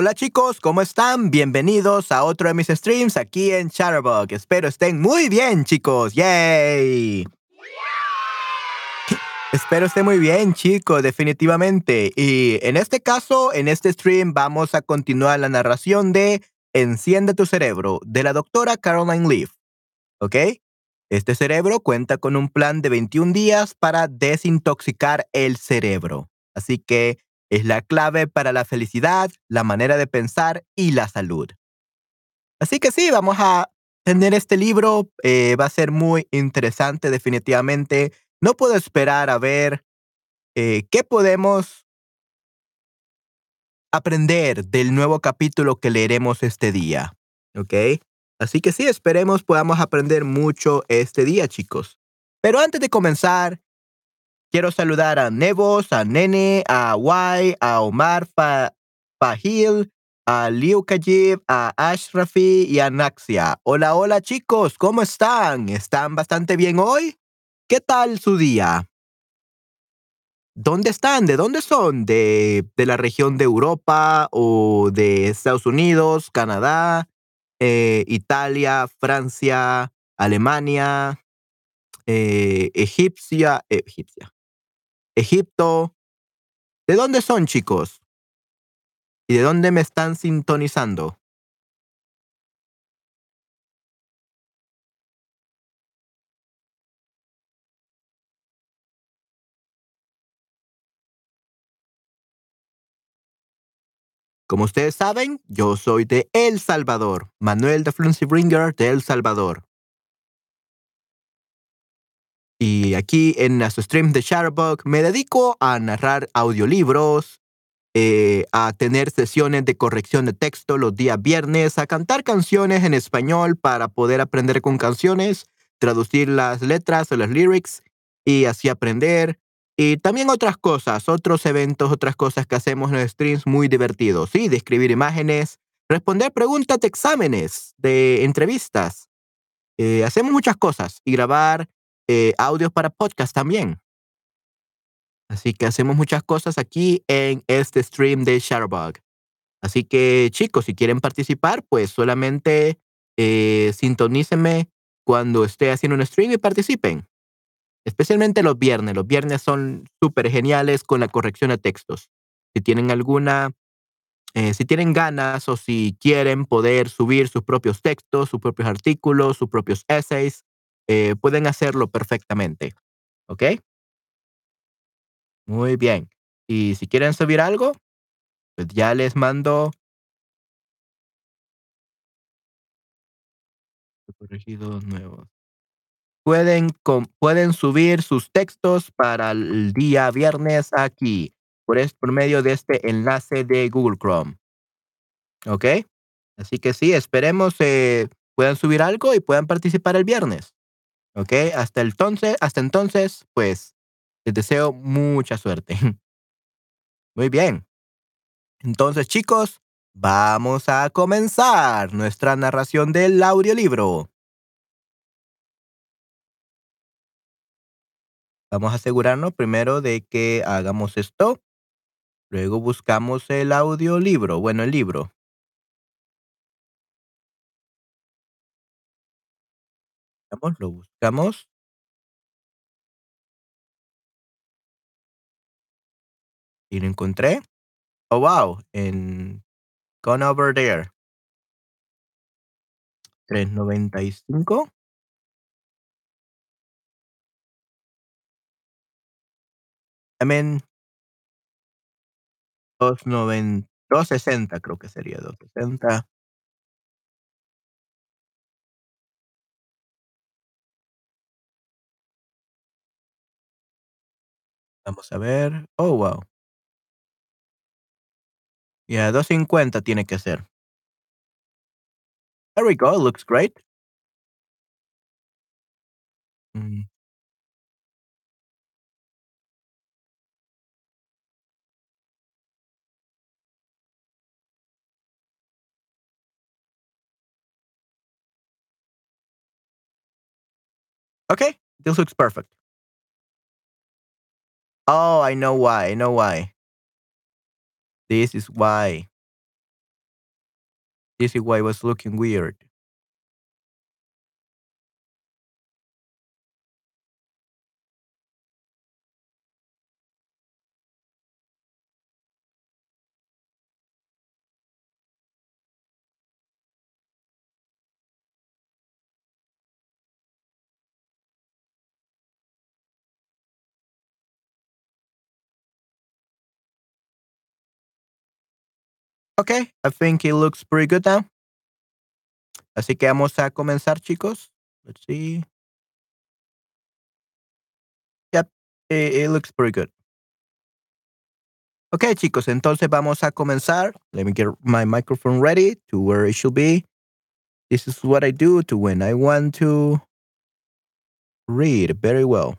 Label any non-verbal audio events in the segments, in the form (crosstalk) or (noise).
Hola chicos, ¿cómo están? Bienvenidos a otro de mis streams aquí en Chatterbug. Espero estén muy bien, chicos. ¡Yay! Espero estén muy bien, chicos, definitivamente. Y en este caso, en este stream, vamos a continuar la narración de Enciende tu cerebro de la doctora Caroline Leaf. ¿Ok? Este cerebro cuenta con un plan de 21 días para desintoxicar el cerebro. Así que es la clave para la felicidad, la manera de pensar y la salud. Así que sí, vamos a tener este libro. Eh, va a ser muy interesante definitivamente. No puedo esperar a ver eh, qué podemos aprender del nuevo capítulo que leeremos este día. ¿Ok? Así que sí, esperemos podamos aprender mucho este día, chicos. Pero antes de comenzar, Quiero saludar a Nevos, a Nene, a Wai, a Omar Fahil, a Liu Kajib, a Ashrafi y a Naxia. Hola, hola chicos, ¿cómo están? ¿Están bastante bien hoy? ¿Qué tal su día? ¿Dónde están? ¿De dónde son? ¿De, de la región de Europa o de Estados Unidos, Canadá, eh, Italia, Francia, Alemania, eh, Egipcia, Egipcia, Egipto. ¿De dónde son, chicos? ¿Y de dónde me están sintonizando? Como ustedes saben, yo soy de El Salvador, Manuel de Fluency Bringer de El Salvador. Y aquí en nuestro stream de Shutterbug me dedico a narrar audiolibros, eh, a tener sesiones de corrección de texto los días viernes, a cantar canciones en español para poder aprender con canciones, traducir las letras o las lyrics y así aprender. Y también otras cosas, otros eventos, otras cosas que hacemos en los streams muy divertidos. Sí, de escribir imágenes, responder preguntas de exámenes, de entrevistas. Eh, hacemos muchas cosas y grabar eh, audios para podcast también. Así que hacemos muchas cosas aquí en este stream de Shutterbug. Así que chicos, si quieren participar, pues solamente eh, sintonícenme cuando esté haciendo un stream y participen. Especialmente los viernes. Los viernes son súper geniales con la corrección de textos. Si tienen alguna, eh, si tienen ganas o si quieren poder subir sus propios textos, sus propios artículos, sus propios essays, eh, pueden hacerlo perfectamente. ¿Ok? Muy bien. Y si quieren subir algo, pues ya les mando. Corregidos nuevos. Pueden, pueden subir sus textos para el día viernes aquí, por, por medio de este enlace de Google Chrome. ¿Ok? Así que sí, esperemos eh, puedan subir algo y puedan participar el viernes. ¿Ok? Hasta entonces, hasta entonces, pues, les deseo mucha suerte. (laughs) Muy bien. Entonces, chicos, vamos a comenzar nuestra narración del audiolibro. Vamos a asegurarnos primero de que hagamos esto. Luego buscamos el audiolibro, bueno, el libro. Lo buscamos. Y lo encontré. Oh, wow. En Gone Over There. 395. I mean, 290, 260 creo que sería 260. Vamos a ver. Oh, wow. Yeah, 250 tiene que ser. There we go. Looks great. Mm. Okay, this looks perfect. Oh, I know why. I know why. This is why. This is why I was looking weird. Okay, I think it looks pretty good now. Así que vamos a comenzar, chicos. Let's see. Yep, it, it looks pretty good. Okay, chicos, entonces vamos a comenzar. Let me get my microphone ready to where it should be. This is what I do to when I want to read very well.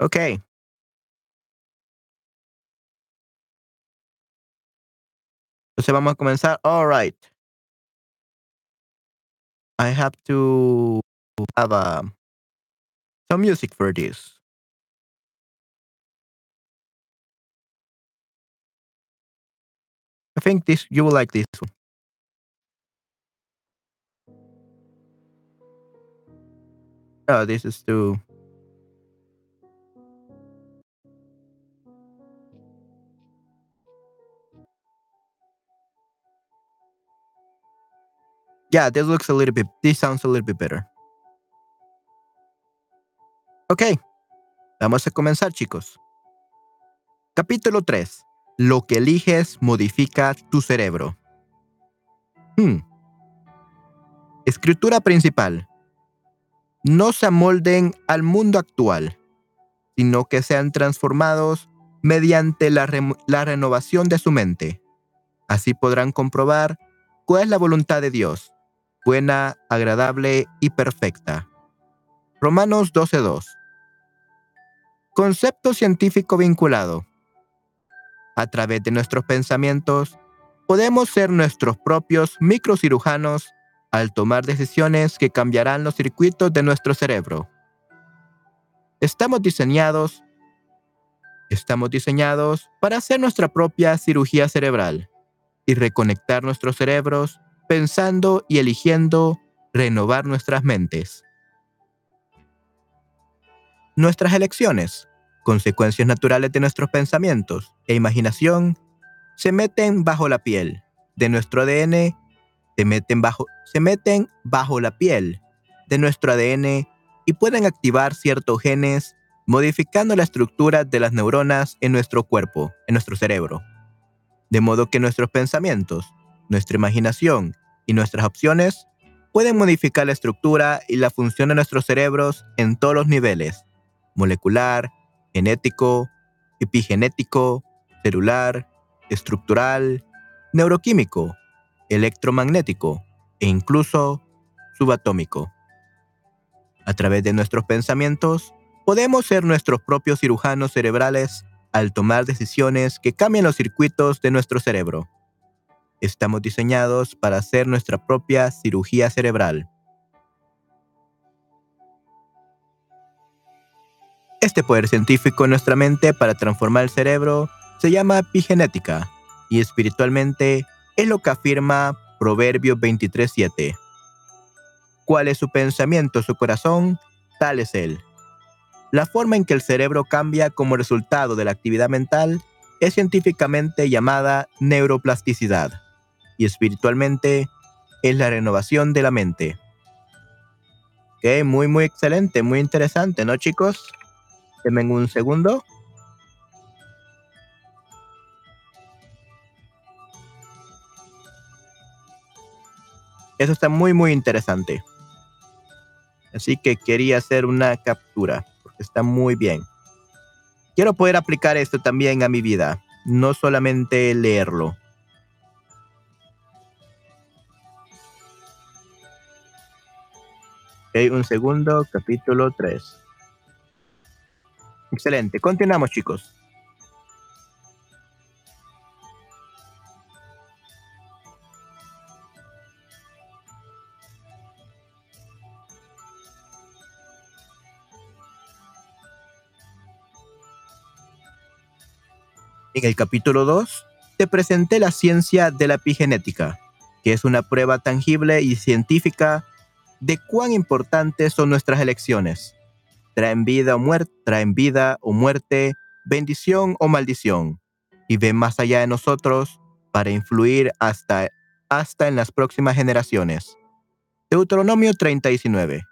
Okay. Entonces vamos a comenzar. All right. I have to have uh, some music for this. I think this you will like this one. Oh, this is too. Yeah, this looks a little bit. This sounds a little bit better. Ok, vamos a comenzar, chicos. Capítulo 3. Lo que eliges modifica tu cerebro. Hmm. Escritura principal. No se amolden al mundo actual, sino que sean transformados mediante la, la renovación de su mente. Así podrán comprobar cuál es la voluntad de Dios, buena, agradable y perfecta. Romanos 12.2. Concepto científico vinculado. A través de nuestros pensamientos, podemos ser nuestros propios microcirujanos al tomar decisiones que cambiarán los circuitos de nuestro cerebro. Estamos diseñados estamos diseñados para hacer nuestra propia cirugía cerebral y reconectar nuestros cerebros pensando y eligiendo renovar nuestras mentes. Nuestras elecciones, consecuencias naturales de nuestros pensamientos e imaginación, se meten bajo la piel de nuestro ADN, se meten bajo, se meten bajo la piel de nuestro ADN y pueden activar ciertos genes modificando la estructura de las neuronas en nuestro cuerpo, en nuestro cerebro. De modo que nuestros pensamientos, nuestra imaginación y nuestras opciones pueden modificar la estructura y la función de nuestros cerebros en todos los niveles, molecular, genético, epigenético, celular, estructural, neuroquímico, electromagnético e incluso subatómico. A través de nuestros pensamientos, podemos ser nuestros propios cirujanos cerebrales al tomar decisiones que cambien los circuitos de nuestro cerebro. Estamos diseñados para hacer nuestra propia cirugía cerebral. Este poder científico en nuestra mente para transformar el cerebro se llama epigenética y espiritualmente es lo que afirma Proverbios 23.7. ¿Cuál es su pensamiento, su corazón? Tal es él. La forma en que el cerebro cambia como resultado de la actividad mental es científicamente llamada neuroplasticidad y espiritualmente es la renovación de la mente. Ok, muy, muy excelente, muy interesante, ¿no, chicos? Denme un segundo. Eso está muy, muy interesante. Así que quería hacer una captura está muy bien. Quiero poder aplicar esto también a mi vida, no solamente leerlo. un segundo, capítulo 3. Excelente, continuamos chicos. En el capítulo 2 te presenté la ciencia de la epigenética, que es una prueba tangible y científica de cuán importantes son nuestras elecciones. Traen vida o muerte, traen vida o muerte, bendición o maldición, y ven más allá de nosotros para influir hasta, hasta en las próximas generaciones. Deuteronomio 30:19.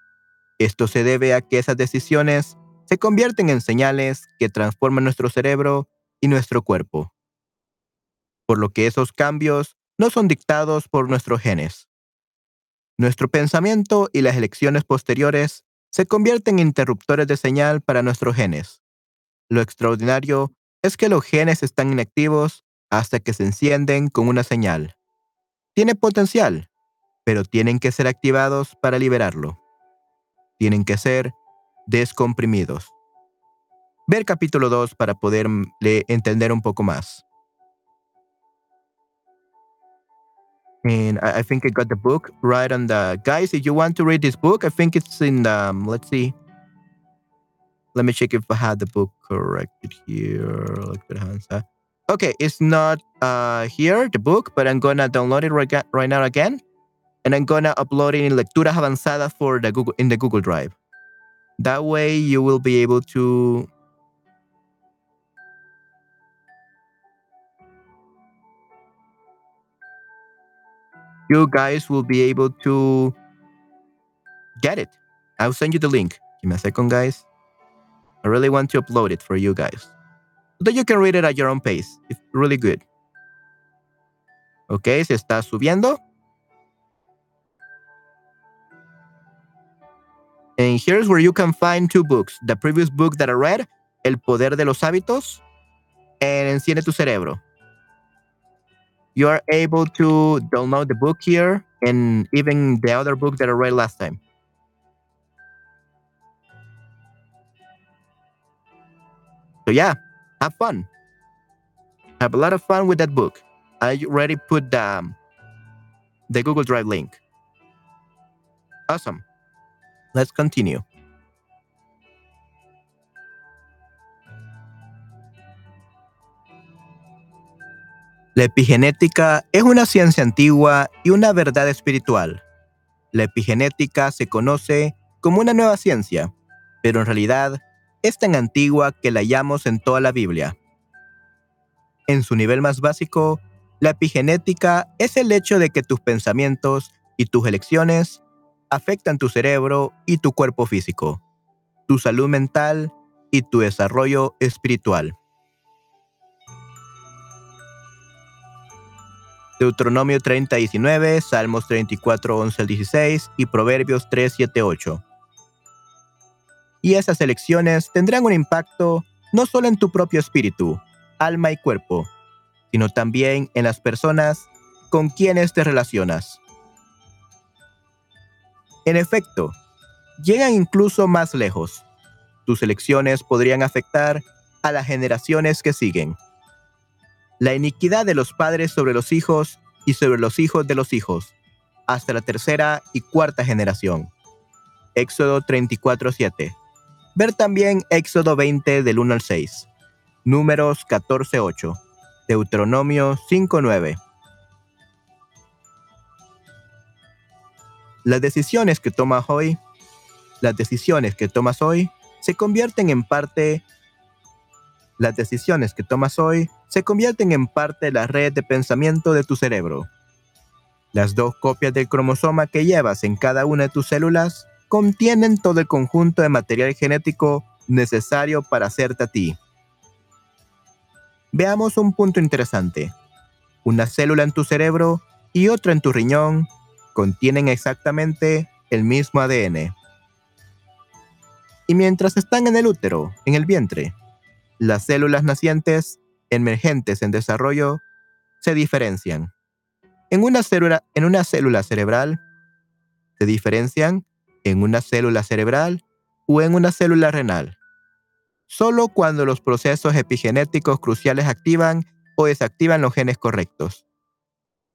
Esto se debe a que esas decisiones se convierten en señales que transforman nuestro cerebro y nuestro cuerpo. Por lo que esos cambios no son dictados por nuestros genes. Nuestro pensamiento y las elecciones posteriores se convierten en interruptores de señal para nuestros genes. Lo extraordinario es que los genes están inactivos hasta que se encienden con una señal. Tiene potencial, pero tienen que ser activados para liberarlo. Tienen que ser descomprimidos. Ver capítulo 2 para poder mm, entender un poco más. And I, I, think I got the book right on the guys. If you want to read this book, I think it's in the, um, let's see. Let me check if I had the book corrected here. Okay, it's not uh, here, the book, but I'm gonna download it right, right now again. And I'm gonna upload it in Lecturas Avanzadas for the Google in the Google Drive. That way you will be able to you guys will be able to get it. I'll send you the link. Give me a second, guys. I really want to upload it for you guys. So that you can read it at your own pace. It's really good. Ok, se está subiendo. And here's where you can find two books. The previous book that I read, El Poder de los Hábitos, and Enciende tu Cerebro. You are able to download the book here and even the other book that I read last time. So yeah, have fun. Have a lot of fun with that book. I already put the, um, the Google Drive link. Awesome. Let's continue. La epigenética es una ciencia antigua y una verdad espiritual. La epigenética se conoce como una nueva ciencia, pero en realidad es tan antigua que la hallamos en toda la Biblia. En su nivel más básico, la epigenética es el hecho de que tus pensamientos y tus elecciones afectan tu cerebro y tu cuerpo físico, tu salud mental y tu desarrollo espiritual. Deuteronomio 30, 19, Salmos 34, 11 al 16 y Proverbios 3, 7, 8. Y esas elecciones tendrán un impacto no solo en tu propio espíritu, alma y cuerpo, sino también en las personas con quienes te relacionas. En efecto, llegan incluso más lejos. Tus elecciones podrían afectar a las generaciones que siguen. La iniquidad de los padres sobre los hijos y sobre los hijos de los hijos, hasta la tercera y cuarta generación. Éxodo 34:7. Ver también Éxodo 20 del 1 al 6. Números 14:8. Deuteronomio 5:9. Las decisiones que tomas hoy, las decisiones que tomas hoy se convierten en parte las decisiones que tomas hoy se convierten en parte de la red de pensamiento de tu cerebro. Las dos copias del cromosoma que llevas en cada una de tus células contienen todo el conjunto de material genético necesario para hacerte a ti. Veamos un punto interesante. Una célula en tu cerebro y otra en tu riñón contienen exactamente el mismo ADN. Y mientras están en el útero, en el vientre, las células nacientes, emergentes en desarrollo, se diferencian. En una célula, en una célula cerebral, se diferencian en una célula cerebral o en una célula renal. Solo cuando los procesos epigenéticos cruciales activan o desactivan los genes correctos.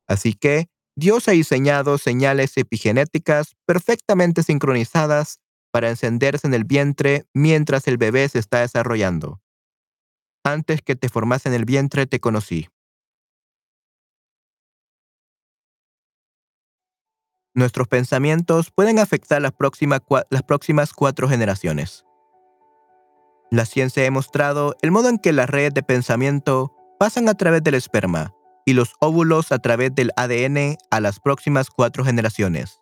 Así que Dios ha diseñado señales epigenéticas perfectamente sincronizadas para encenderse en el vientre mientras el bebé se está desarrollando. Antes que te formase en el vientre te conocí. Nuestros pensamientos pueden afectar las, las próximas cuatro generaciones. La ciencia ha demostrado el modo en que las redes de pensamiento pasan a través del esperma y los óvulos a través del ADN a las próximas cuatro generaciones.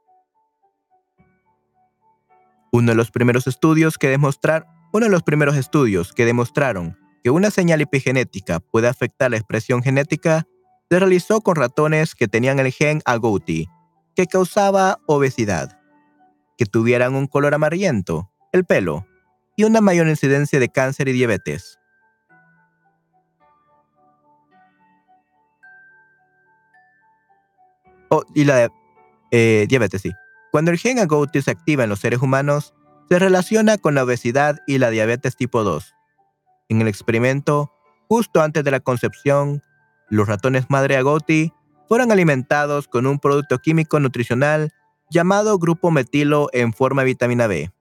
Uno de los primeros estudios que demostrar, uno de los primeros estudios que demostraron que una señal epigenética puede afectar la expresión genética se realizó con ratones que tenían el gen agouti, que causaba obesidad, que tuvieran un color amarillento, el pelo, y una mayor incidencia de cáncer y diabetes. Oh, y la eh, diabetes, sí. Cuando el gen agouti se activa en los seres humanos, se relaciona con la obesidad y la diabetes tipo 2. En el experimento, justo antes de la concepción, los ratones madre agouti fueron alimentados con un producto químico nutricional llamado grupo metilo en forma de vitamina B.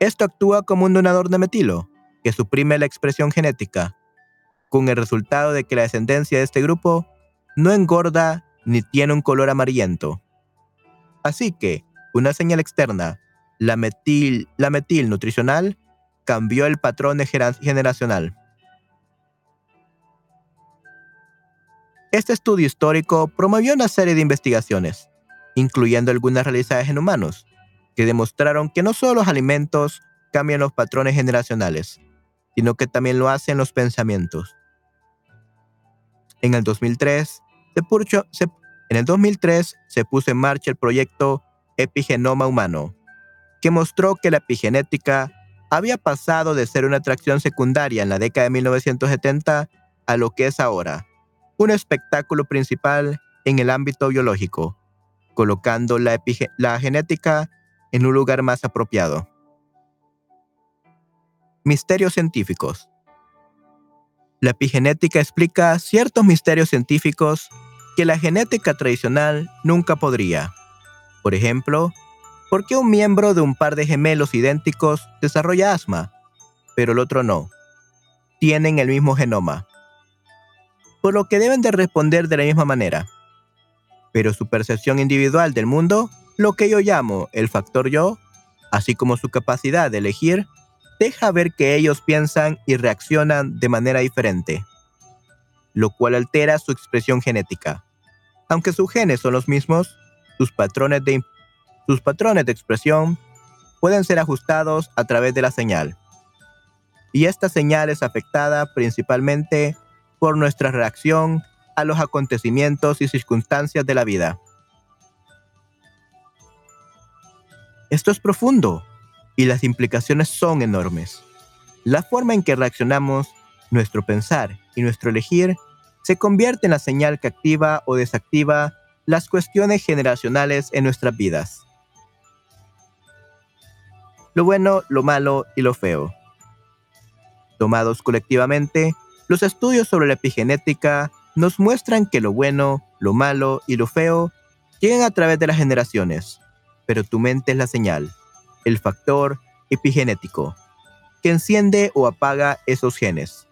Esto actúa como un donador de metilo, que suprime la expresión genética, con el resultado de que la descendencia de este grupo no engorda ni tiene un color amarillento. Así que, una señal externa, la metil, la metil nutricional, cambió el patrón generacional. Este estudio histórico promovió una serie de investigaciones, incluyendo algunas realizadas en humanos, que demostraron que no solo los alimentos cambian los patrones generacionales, sino que también lo hacen los pensamientos. En el 2003, se, en el 2003 se puso en marcha el proyecto Epigenoma Humano, que mostró que la epigenética había pasado de ser una atracción secundaria en la década de 1970 a lo que es ahora, un espectáculo principal en el ámbito biológico, colocando la, la genética en un lugar más apropiado. Misterios científicos. La epigenética explica ciertos misterios científicos que la genética tradicional nunca podría. Por ejemplo, ¿Por qué un miembro de un par de gemelos idénticos desarrolla asma, pero el otro no? Tienen el mismo genoma. Por lo que deben de responder de la misma manera. Pero su percepción individual del mundo, lo que yo llamo el factor yo, así como su capacidad de elegir, deja ver que ellos piensan y reaccionan de manera diferente, lo cual altera su expresión genética. Aunque sus genes son los mismos, sus patrones de sus patrones de expresión pueden ser ajustados a través de la señal. Y esta señal es afectada principalmente por nuestra reacción a los acontecimientos y circunstancias de la vida. Esto es profundo y las implicaciones son enormes. La forma en que reaccionamos, nuestro pensar y nuestro elegir se convierte en la señal que activa o desactiva las cuestiones generacionales en nuestras vidas lo bueno, lo malo y lo feo. Tomados colectivamente, los estudios sobre la epigenética nos muestran que lo bueno, lo malo y lo feo llegan a través de las generaciones, pero tu mente es la señal, el factor epigenético, que enciende o apaga esos genes.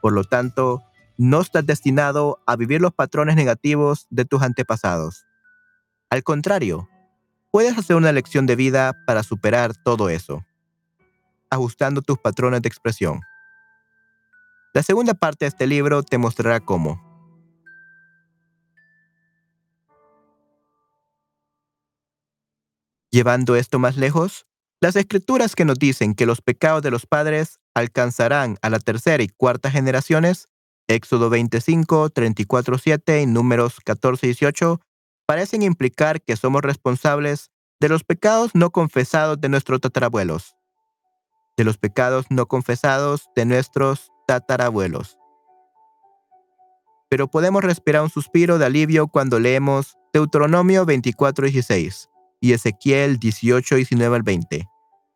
Por lo tanto, no estás destinado a vivir los patrones negativos de tus antepasados. Al contrario, puedes hacer una lección de vida para superar todo eso, ajustando tus patrones de expresión. La segunda parte de este libro te mostrará cómo. Llevando esto más lejos, las escrituras que nos dicen que los pecados de los padres alcanzarán a la tercera y cuarta generaciones, Éxodo 25, 34, 7 y números 14 y 18, parecen implicar que somos responsables de los pecados no confesados de nuestros tatarabuelos, de los pecados no confesados de nuestros tatarabuelos. Pero podemos respirar un suspiro de alivio cuando leemos Deuteronomio 24:16 y Ezequiel 18:19 al 20,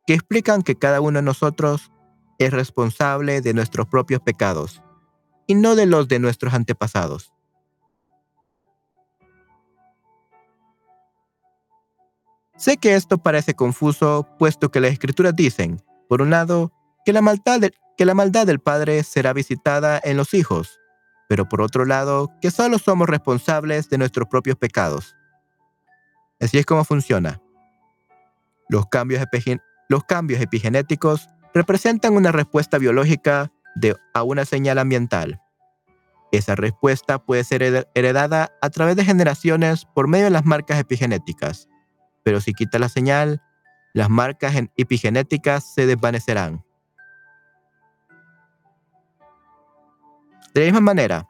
que explican que cada uno de nosotros es responsable de nuestros propios pecados y no de los de nuestros antepasados. Sé que esto parece confuso, puesto que las escrituras dicen, por un lado, que la maldad, del padre será visitada en los hijos, pero por otro lado, que solo somos responsables de nuestros propios pecados. Así es como funciona. Los cambios, epigenéticos representan una respuesta biológica a una señal ambiental. Esa respuesta puede ser heredada a través de generaciones por medio de las marcas epigenéticas, pero si quita la señal, las marcas epigenéticas se desvanecerán. De la misma manera,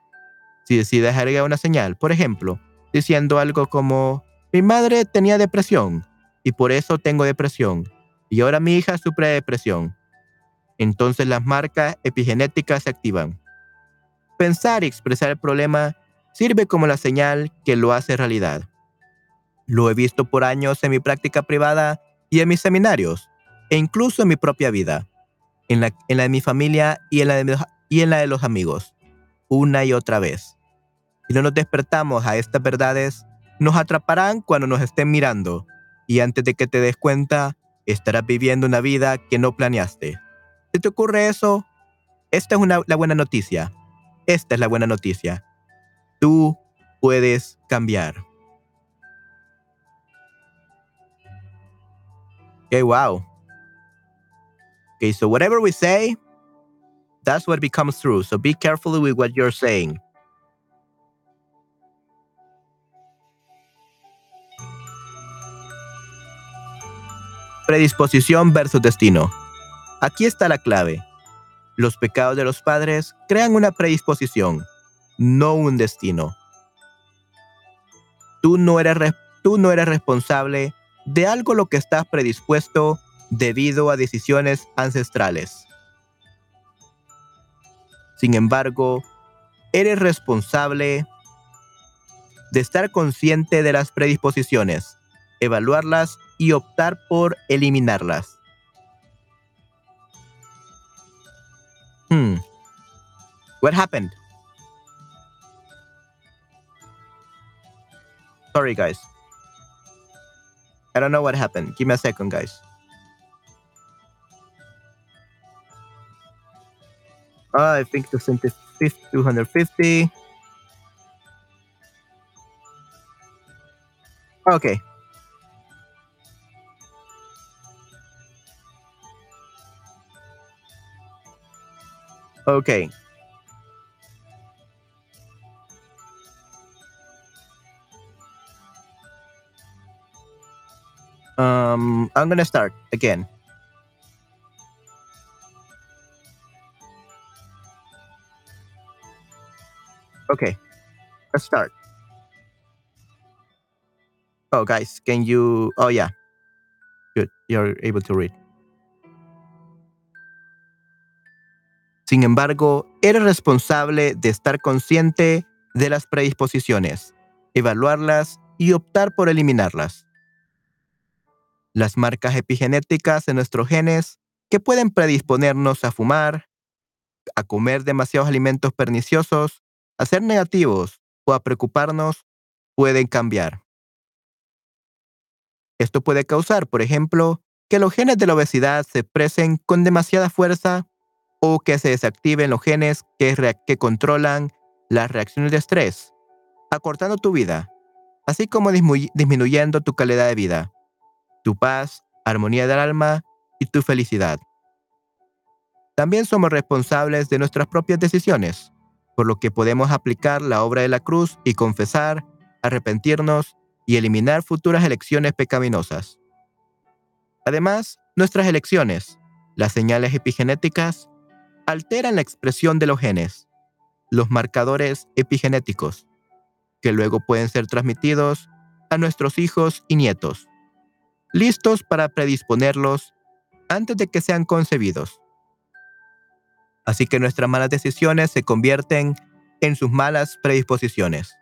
si decides agregar una señal, por ejemplo, diciendo algo como, mi madre tenía depresión y por eso tengo depresión, y ahora mi hija sufre de depresión, entonces las marcas epigenéticas se activan. Pensar y expresar el problema sirve como la señal que lo hace realidad. Lo he visto por años en mi práctica privada y en mis seminarios, e incluso en mi propia vida, en la, de mi familia y en, la de, y en la de los amigos, una y otra vez. Si no nos despertamos a estas verdades, nos atraparán cuando nos estén mirando, y antes de que te des cuenta, estarás viviendo una vida que no planeaste. Si te ocurre eso, esta es una, la buena noticia. Esta es la buena noticia. Tú puedes cambiar. Okay, wow. Okay, so whatever we say, that's what becomes true. So be careful with what you're saying. Predisposición versus destino. Aquí está la clave. Los pecados de los padres crean una predisposición, no un destino. Tú no eres, tú no eres responsable de algo lo que estás predispuesto debido a decisiones ancestrales. Sin embargo, eres responsable de estar consciente de las predisposiciones, evaluarlas y optar por eliminarlas. Hmm. What happened? Sorry, guys. I don't know what happened. Give me a second, guys. Uh, I think 250. Okay. Okay. Um, I'm gonna start again. Okay, let's start. Oh, guys, can you? Oh, yeah. Good. You're able to read. Sin embargo, eres responsable de estar consciente de las predisposiciones, evaluarlas y optar por eliminarlas. Las marcas epigenéticas de nuestros genes que pueden predisponernos a fumar, a comer demasiados alimentos perniciosos, a ser negativos o a preocuparnos pueden cambiar. Esto puede causar, por ejemplo, que los genes de la obesidad se expresen con demasiada fuerza o que se desactiven los genes que, que controlan las reacciones de estrés, acortando tu vida, así como disminuyendo tu calidad de vida, tu paz, armonía del alma y tu felicidad. También somos responsables de nuestras propias decisiones, por lo que podemos aplicar la obra de la cruz y confesar, arrepentirnos y eliminar futuras elecciones pecaminosas. Además, nuestras elecciones, las señales epigenéticas, alteran la expresión de los genes, los marcadores epigenéticos, que luego pueden ser transmitidos a nuestros hijos y nietos, listos para predisponerlos antes de que sean concebidos. Así que nuestras malas decisiones se convierten en sus malas predisposiciones.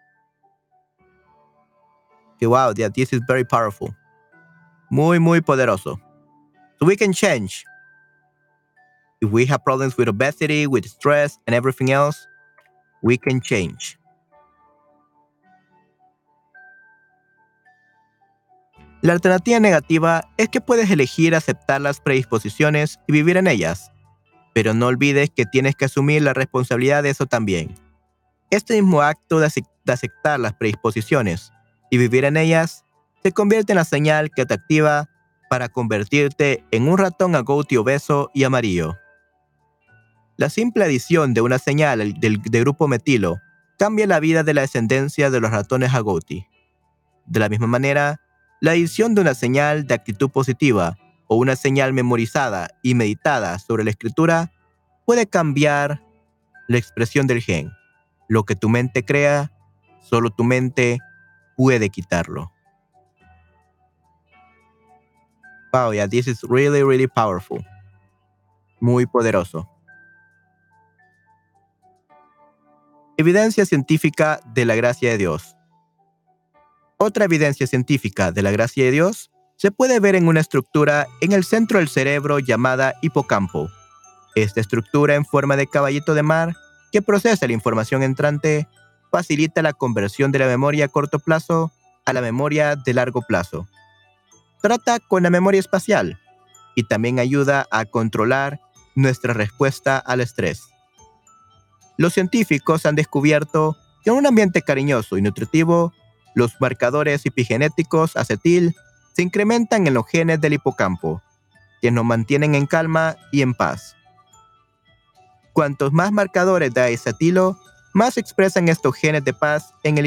Wow, this is very powerful. Muy, muy poderoso. So we can change if we have problems with obesity, with stress, and everything else, we can change. La alternativa negativa es que puedes elegir aceptar las predisposiciones y vivir en ellas, Pero no olvides que tienes que asumir la responsabilidad de eso también. Este mismo acto de, aceptar las predisposiciones y vivir en ellas se convierte en la señal que te activa para convertirte en un ratón agouti obeso y amarillo. La simple adición de una señal del, grupo metilo cambia la vida de la descendencia de los ratones agouti. De la misma manera, la adición de una señal de actitud positiva o una señal memorizada y meditada sobre la escritura puede cambiar la expresión del gen. Lo que tu mente crea, solo tu mente puede quitarlo. Wow, yeah, this is really, really powerful. Muy poderoso. Evidencia científica de la gracia de Dios. Otra evidencia científica de la gracia de Dios se puede ver en una estructura en el centro del cerebro llamada hipocampo. Esta estructura en forma de caballito de mar que procesa la información entrante facilita la conversión de la memoria a corto plazo a la memoria de largo plazo trata con la memoria espacial y también ayuda a controlar nuestra respuesta al estrés. Los científicos han descubierto que en un ambiente cariñoso y nutritivo, los marcadores epigenéticos acetil se incrementan en los genes del hipocampo, que nos mantienen en calma y en paz. Cuantos más marcadores de acetilo, más expresan estos genes de paz en el,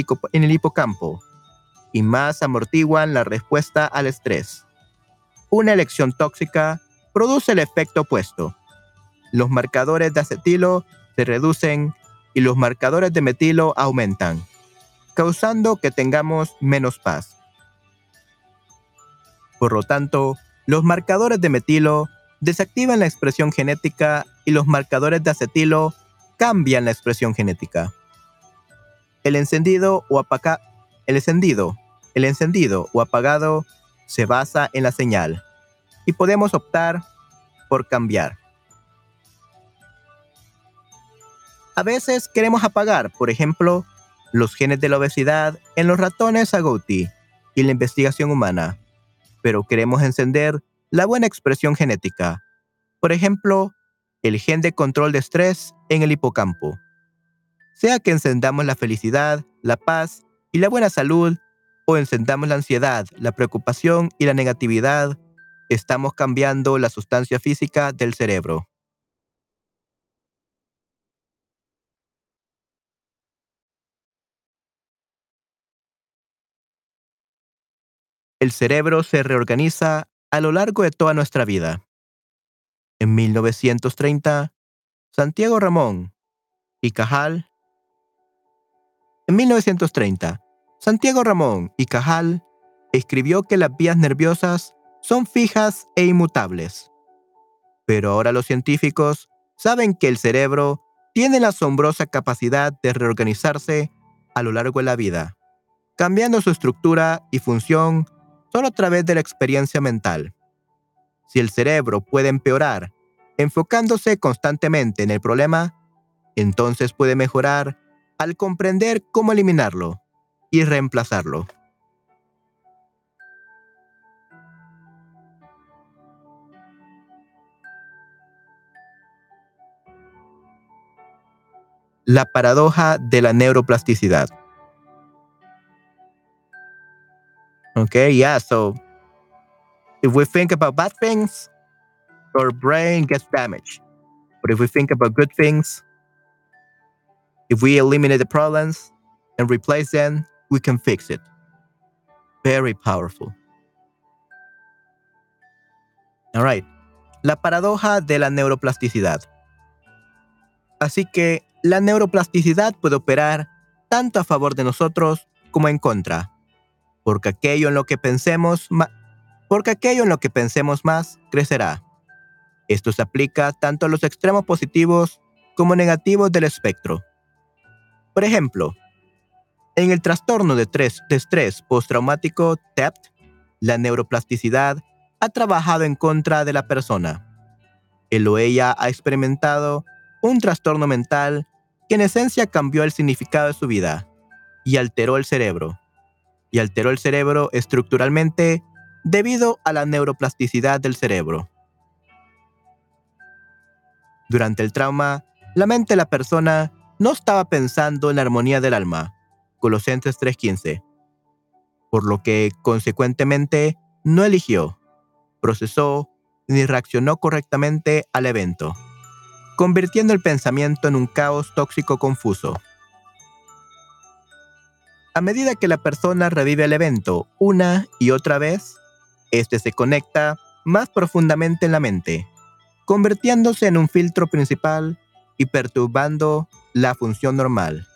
hipocampo, y más amortiguan la respuesta al estrés. Una elección tóxica produce el efecto opuesto. Los marcadores de acetilo se reducen y los marcadores de metilo aumentan, causando que tengamos menos paz. Por lo tanto, los marcadores de metilo desactivan la expresión genética y los marcadores de acetilo cambian la expresión genética. El encendido o apaga el encendido el encendido o apagado se basa en la señal y podemos optar por cambiar. A veces queremos apagar, por ejemplo, los genes de la obesidad en los ratones agouti y la investigación humana, pero queremos encender la buena expresión genética, por ejemplo, el gen de control de estrés en el hipocampo. Sea que encendamos la felicidad, la paz y la buena salud o encendamos la ansiedad, la preocupación y la negatividad, estamos cambiando la sustancia física del cerebro. El cerebro se reorganiza a lo largo de toda nuestra vida. En 1930, Santiago Ramón y Cajal. En 1930, Santiago Ramón y Cajal escribió que las vías nerviosas son fijas e inmutables. Pero ahora los científicos saben que el cerebro tiene la asombrosa capacidad de reorganizarse a lo largo de la vida, cambiando su estructura y función solo a través de la experiencia mental. Si el cerebro puede empeorar enfocándose constantemente en el problema, entonces puede mejorar al comprender cómo eliminarlo y reemplazarlo. La paradoja de la neuroplasticidad. Okay, yeah, so if we think about bad things, our brain gets damaged. But if we think about good things, if we eliminate the problems and replace them we can fix it. Very powerful. All right. La paradoja de la neuroplasticidad. Así que la neuroplasticidad puede operar tanto a favor de nosotros como en contra, porque aquello en lo que pensemos más crecerá. Esto se aplica tanto a los extremos positivos como negativos del espectro. Por ejemplo, en el trastorno de, estrés postraumático TEPT, la neuroplasticidad ha trabajado en contra de la persona. Él o ella ha experimentado un trastorno mental que en esencia cambió el significado de su vida y alteró el cerebro. Y alteró el cerebro estructuralmente debido a la neuroplasticidad del cerebro. Durante el trauma, la mente de la persona no estaba pensando en la armonía del alma. Colosenses 3:15. Por lo que, consecuentemente, no eligió, procesó ni reaccionó correctamente al evento, convirtiendo el pensamiento en un caos tóxico confuso. A medida que la persona revive el evento una y otra vez, este se conecta más profundamente en la mente, convirtiéndose en un filtro principal y perturbando la función normal.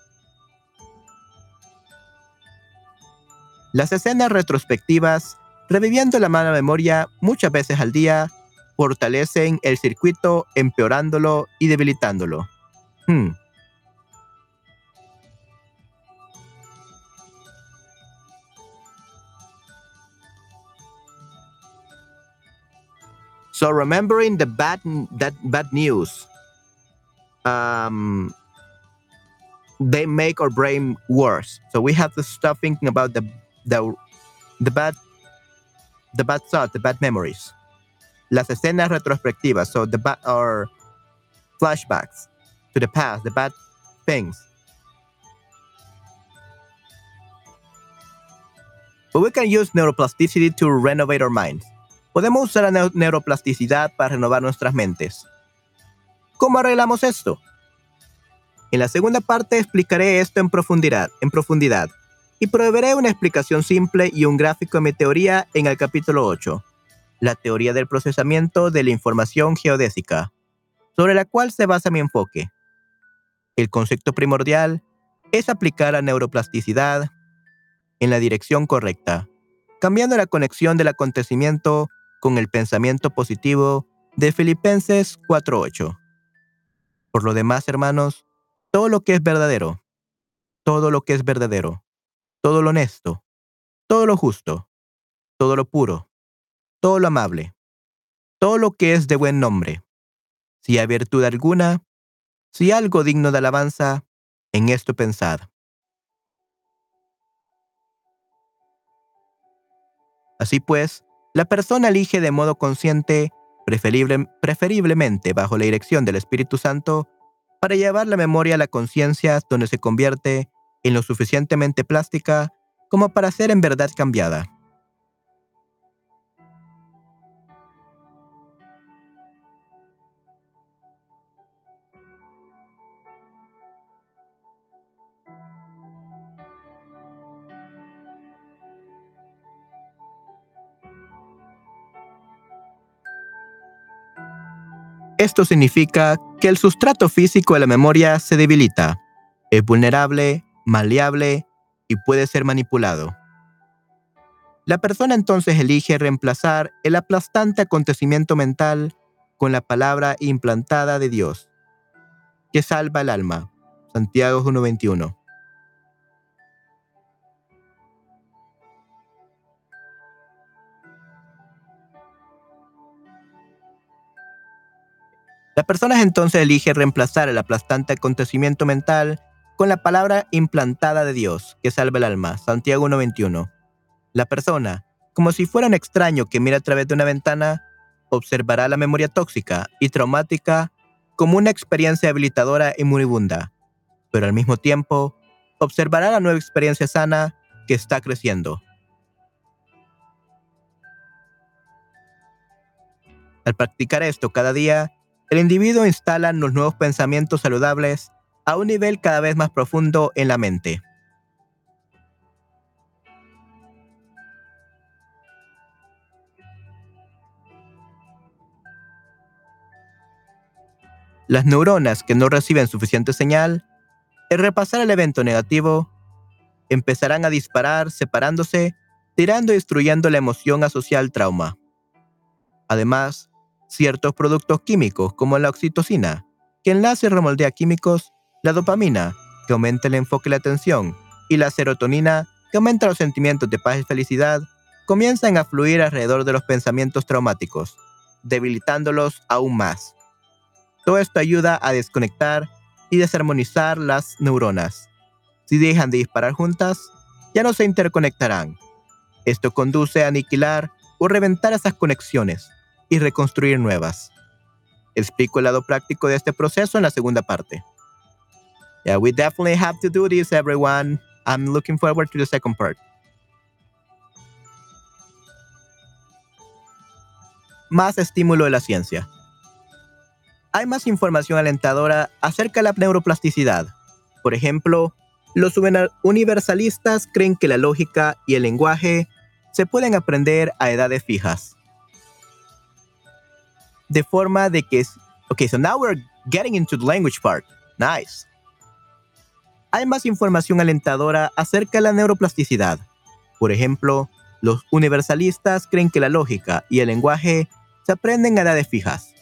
Las escenas retrospectivas, reviviendo la mala memoria muchas veces al día, fortalecen el circuito empeorándolo y debilitándolo. Hmm. So remembering the bad that bad news, um, they make our brain worse. So we have to stop thinking about the the the bad the bad thoughts, the bad memories. Las escenas retrospectivas, so the bad or flashbacks to the past, the bad things. But we can use neuroplasticity to renovate our minds. Podemos usar la neuroplasticidad para renovar nuestras mentes. ¿Cómo arreglamos esto? En la segunda parte explicaré esto en profundidad, en profundidad y proveeré una explicación simple y un gráfico de mi teoría en el capítulo 8, la teoría del procesamiento de la información geodésica, sobre la cual se basa mi enfoque. El concepto primordial es aplicar la neuroplasticidad en la dirección correcta, cambiando la conexión del acontecimiento con el pensamiento positivo de Filipenses 4.8. Por lo demás, hermanos, todo lo que es verdadero, todo lo que es verdadero, todo lo honesto, todo lo justo, todo lo puro, todo lo amable, todo lo que es de buen nombre, si hay virtud alguna, si algo digno de alabanza, en esto pensad. Así pues, la persona elige de modo consciente, preferiblemente bajo la dirección del Espíritu Santo, para llevar la memoria a la conciencia donde se convierte en lo suficientemente plástica como para ser en verdad cambiada. Esto significa que el sustrato físico de la memoria se debilita, es vulnerable, maleable y puede ser manipulado. La persona entonces elige reemplazar el aplastante acontecimiento mental con la palabra implantada de Dios, que salva el alma. Santiago 1.21. La persona entonces elige reemplazar el aplastante acontecimiento mental con la palabra implantada de Dios, que salva el alma, Santiago 1.21. La persona, como si fuera un extraño que mira a través de una ventana, observará la memoria tóxica y traumática como una experiencia habilitadora y moribunda, pero al mismo tiempo observará la nueva experiencia sana que está creciendo. Al practicar esto cada día, el individuo instala los nuevos pensamientos saludables a un nivel cada vez más profundo en la mente. Las neuronas que no reciben suficiente señal, al repasar el evento negativo, empezarán a disparar separándose, tirando y destruyendo la emoción asociada al trauma. Además, ciertos productos químicos como la oxitocina, que enlace y remoldea químicos, la dopamina, que aumenta el enfoque y la atención, y la serotonina, que aumenta los sentimientos de paz y felicidad, comienzan a fluir alrededor de los pensamientos traumáticos, debilitándolos aún más. Todo esto ayuda a desconectar y desarmonizar las neuronas. Si dejan de disparar juntas, ya no se interconectarán. Esto conduce a aniquilar o reventar esas conexiones, y reconstruir nuevas. Explico el lado práctico de este proceso en la segunda parte. Yeah, we definitely have to do this, everyone. I'm looking forward to the second part. Más estímulo de la ciencia. Hay más información alentadora acerca de la neuroplasticidad. Por ejemplo, los universalistas creen que la lógica y el lenguaje se pueden aprender a edades fijas. De forma de que... Okay, so now we're getting into the language part. Nice. Hay más información alentadora acerca de la neuroplasticidad. Por ejemplo, los universalistas creen que la lógica y el lenguaje se aprenden a edades fijas.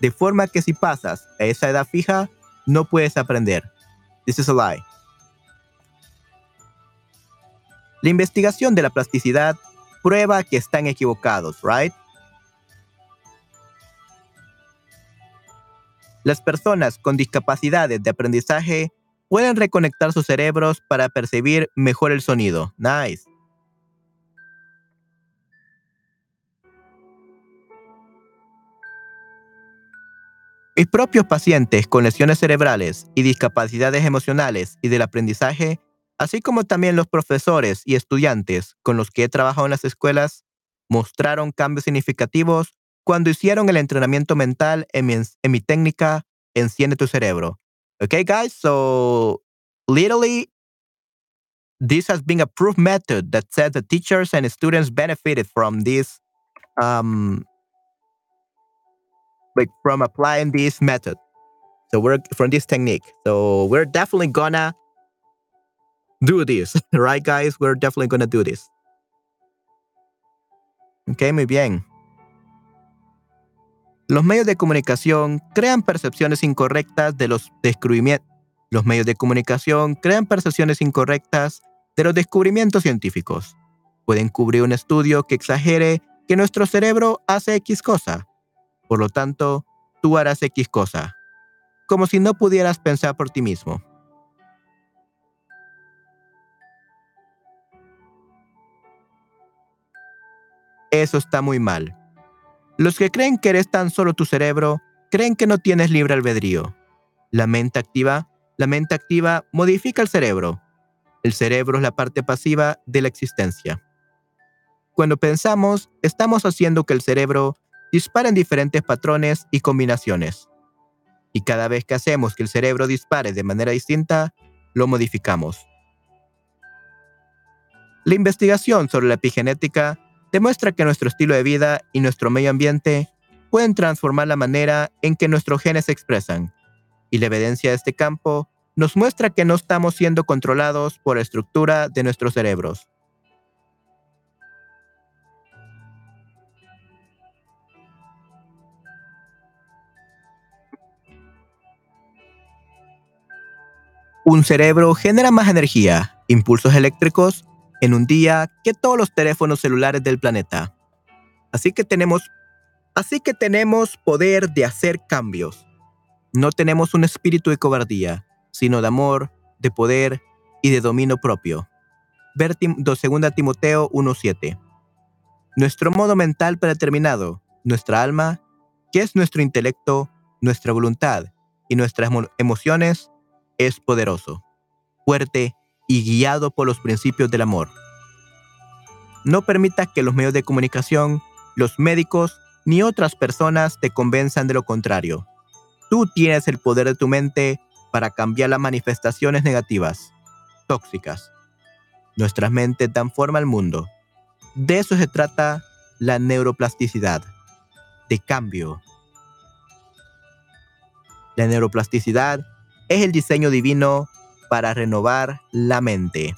De forma que si pasas a esa edad fija, no puedes aprender. This is a lie. La investigación de la plasticidad prueba que están equivocados, right? Las personas con discapacidades de aprendizaje pueden reconectar sus cerebros para percibir mejor el sonido. Nice. Mis propios pacientes con lesiones cerebrales y discapacidades emocionales y del aprendizaje, así como también los profesores y estudiantes con los que he trabajado en las escuelas, mostraron cambios significativos cuando hicieron el entrenamiento mental en mi, en mi técnica Enciende tu cerebro. Okay, guys, so literally, this has been a proof method that says the teachers and students benefited from this um, like from applying this method. So we're from this technique. So we're definitely gonna do this, (laughs) right, guys? We're definitely gonna do this. Ok, muy bien. Los medios de comunicación crean percepciones incorrectas de los descubrimientos. Los medios de comunicación crean percepciones incorrectas de los descubrimientos científicos. Pueden cubrir un estudio que exagere que nuestro cerebro hace X cosa por lo tanto, tú harás X cosa, como si no pudieras pensar por ti mismo. Eso está muy mal. Los que creen que eres tan solo tu cerebro, creen que no tienes libre albedrío. La mente activa, la mente activa modifica el cerebro. El cerebro es la parte pasiva de la existencia. Cuando pensamos, estamos haciendo que el cerebro dispara en diferentes patrones y combinaciones. Y cada vez que hacemos que el cerebro dispare de manera distinta, lo modificamos. La investigación sobre la epigenética demuestra que nuestro estilo de vida y nuestro medio ambiente pueden transformar la manera en que nuestros genes se expresan, y la evidencia de este campo nos muestra que no estamos siendo controlados por la estructura de nuestros cerebros. Un cerebro genera más energía, impulsos eléctricos, en un día que todos los teléfonos celulares del planeta. Así que tenemos, así que tenemos poder de hacer cambios. No tenemos un espíritu de cobardía, sino de amor, de poder y de dominio propio. Ver 2 Timoteo 1.7. Nuestro modo mental predeterminado, nuestra alma, que es nuestro intelecto, nuestra voluntad y nuestras emociones, es poderoso, fuerte y guiado por los principios del amor. No permitas que los medios de comunicación, los médicos ni otras personas te convenzan de lo contrario. Tú tienes el poder de tu mente para cambiar las manifestaciones negativas, tóxicas. Nuestras mentes dan forma al mundo. De eso se trata la neuroplasticidad, de cambio. La neuroplasticidad es el diseño divino para renovar la mente.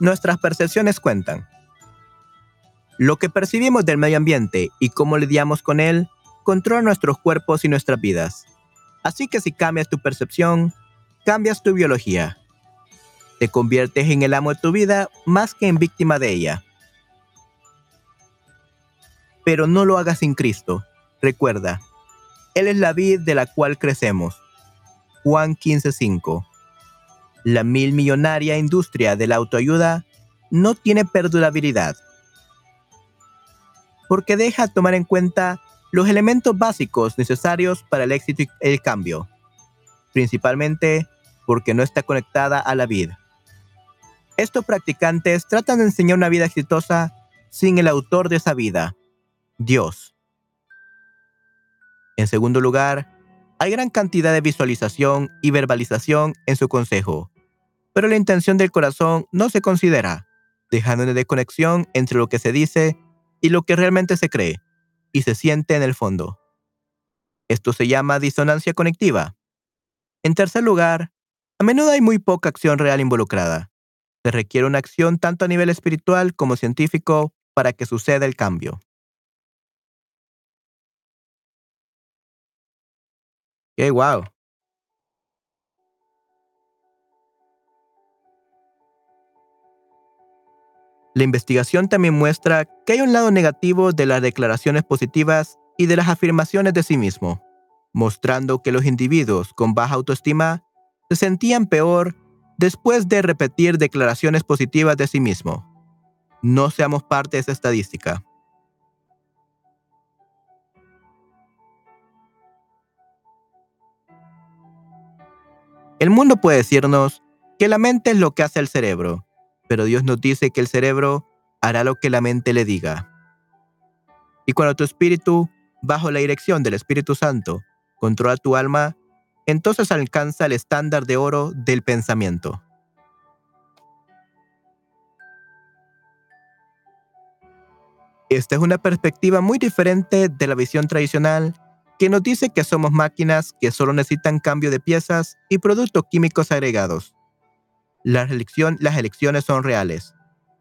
Nuestras percepciones cuentan. Lo que percibimos del medio ambiente y cómo lidiamos con él controla nuestros cuerpos y nuestras vidas. Así que si cambias tu percepción, cambias tu biología te conviertes en el amo de tu vida más que en víctima de ella. Pero no lo hagas sin Cristo. Recuerda, Él es la vid de la cual crecemos. Juan 15:5. La mil millonaria industria de la autoayuda no tiene perdurabilidad. Porque deja tomar en cuenta los elementos básicos necesarios para el éxito y el cambio, principalmente porque no está conectada a la vida. Estos practicantes tratan de enseñar una vida exitosa sin el autor de esa vida, Dios. En segundo lugar, hay gran cantidad de visualización y verbalización en su consejo, pero la intención del corazón no se considera, dejando una desconexión entre lo que se dice y lo que realmente se cree y se siente en el fondo. Esto se llama disonancia conectiva. En tercer lugar, a menudo hay muy poca acción real involucrada. Se requiere una acción tanto a nivel espiritual como científico para que suceda el cambio. ¡Qué wow! La investigación también muestra que hay un lado negativo de las declaraciones positivas y de las afirmaciones de sí mismo, mostrando que los individuos con baja autoestima se sentían peor después de repetir declaraciones positivas de sí mismo. No seamos parte de esa estadística. El mundo puede decirnos que la mente es lo que hace el cerebro, pero Dios nos dice que el cerebro hará lo que la mente le diga. Y cuando tu espíritu, bajo la dirección del Espíritu Santo, controla tu alma, entonces alcanza el estándar de oro del pensamiento. Esta es una perspectiva muy diferente de la visión tradicional que nos dice que somos máquinas que solo necesitan cambio de piezas y productos químicos agregados. Las, las elecciones son reales.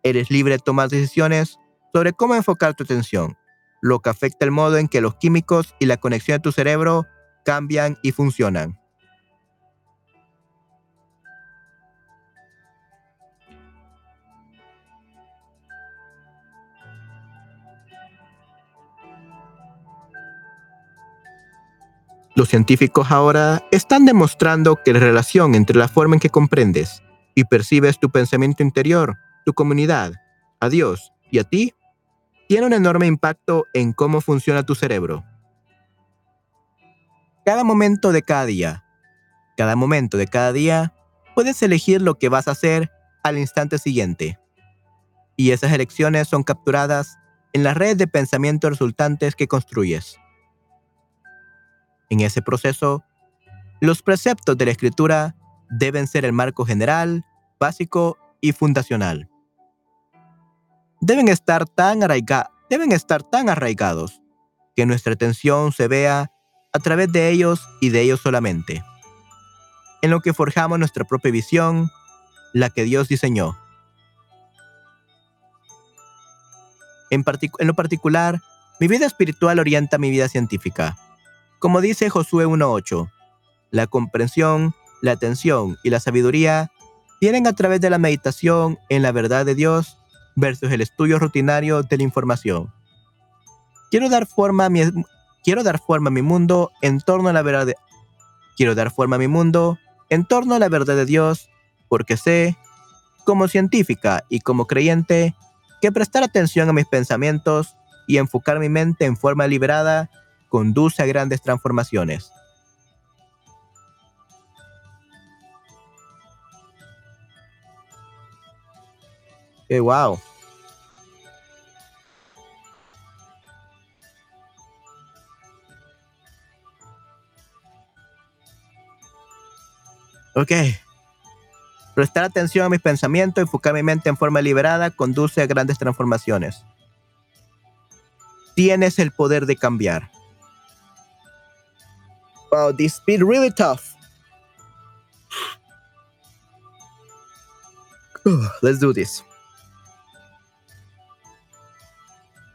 Eres libre de tomar decisiones sobre cómo enfocar tu atención, lo que afecta el modo en que los químicos y la conexión de tu cerebro cambian y funcionan. Los científicos ahora están demostrando que la relación entre la forma en que comprendes y percibes tu pensamiento interior, tu comunidad, a Dios y a ti, tiene un enorme impacto en cómo funciona tu cerebro. Cada momento de cada día, cada momento de cada día, puedes elegir lo que vas a hacer al instante siguiente. Y esas elecciones son capturadas en las redes de pensamiento resultantes que construyes. En ese proceso, los preceptos de la escritura deben ser el marco general, básico y fundacional. Deben estar tan, arraigados que nuestra atención se vea a través de ellos y de ellos solamente, en lo que forjamos nuestra propia visión, la que Dios diseñó. En, en lo particular, mi vida espiritual orienta mi vida científica como dice Josué 1.8, la comprensión, la atención y la sabiduría vienen a través de la meditación en la verdad de Dios versus el estudio rutinario de la información. Quiero dar forma a mi, quiero dar forma a mi mundo en torno a la verdad quiero dar forma a mi mundo en torno a la verdad de Dios porque sé, como científica y como creyente, que prestar atención a mis pensamientos y enfocar mi mente en forma liberada conduce a grandes transformaciones. ¡Qué wow! Ok. Prestar atención a mis pensamientos, enfocar mi mente en forma liberada, conduce a grandes transformaciones. Tienes el poder de cambiar. Wow, this been really tough. (sighs) Let's do this.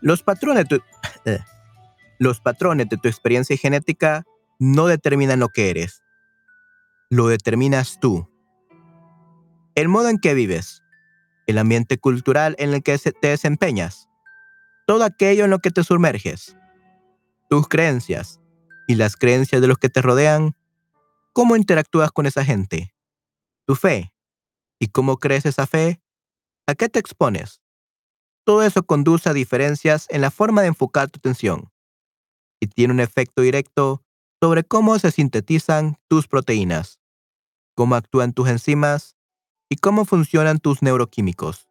Los patrones, (laughs) eh, los patrones de tu experiencia genética no determinan lo que eres. Lo determinas tú. El modo en que vives, el ambiente cultural en el que te desempeñas, todo aquello en lo que te sumerges, tus creencias, y las creencias de los que te rodean, ¿cómo interactúas con esa gente? Tu fe, ¿Y cómo crees esa fe? ¿A qué te expones? Todo eso conduce a diferencias en la forma de enfocar tu atención y tiene un efecto directo sobre cómo se sintetizan tus proteínas, cómo actúan tus enzimas y cómo funcionan tus neuroquímicos.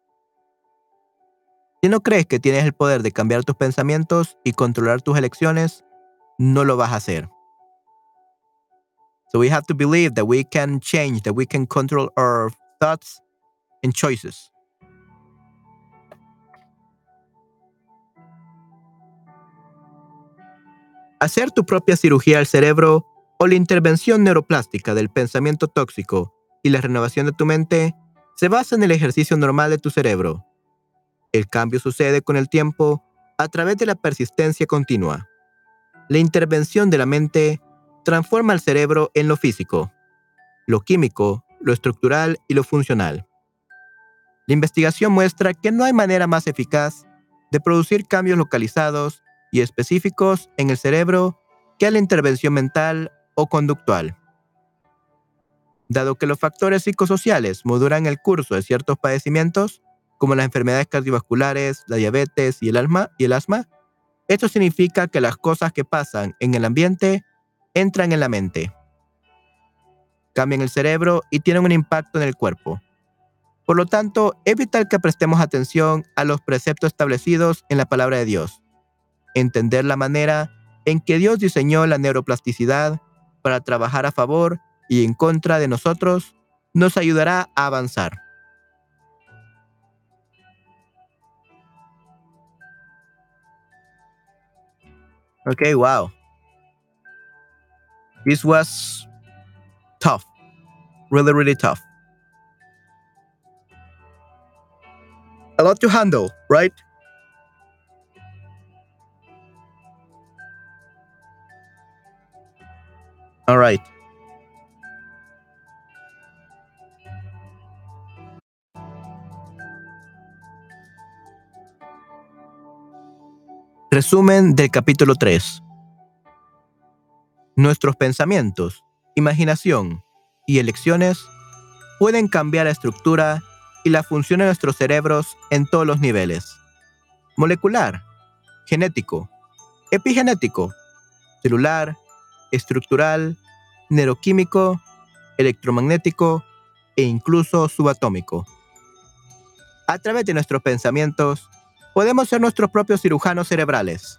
Si no crees que tienes el poder de cambiar tus pensamientos y controlar tus elecciones, no lo vas a hacer. So we have to believe that we can change, that we can control our thoughts and choices. Hacer tu propia cirugía al cerebro o la intervención neuroplástica del pensamiento tóxico y la renovación de tu mente se basa en el ejercicio normal de tu cerebro. El cambio sucede con el tiempo a través de la persistencia continua. La intervención de la mente transforma el cerebro en lo físico, lo químico, lo estructural y lo funcional. La investigación muestra que no hay manera más eficaz de producir cambios localizados y específicos en el cerebro que la intervención mental o conductual. Dado que los factores psicosociales modulan el curso de ciertos padecimientos, como las enfermedades cardiovasculares, la diabetes y el, asma, y el asma, esto significa que las cosas que pasan en el ambiente entran en la mente, cambian el cerebro y tienen un impacto en el cuerpo. Por lo tanto, es vital que prestemos atención a los preceptos establecidos en la palabra de Dios entender la manera en que Dios diseñó la neuroplasticidad para trabajar a favor y en contra de nosotros, nos ayudará a avanzar. Okay, wow. This was tough. Really, really tough. A lot to handle, right? All right. Resumen del capítulo 3. Nuestros pensamientos, imaginación y elecciones pueden cambiar la estructura y la función de nuestros cerebros en todos los niveles. Molecular, genético, epigenético, celular, estructural, neuroquímico, electromagnético e incluso subatómico. A través de nuestros pensamientos, podemos ser nuestros propios cirujanos cerebrales,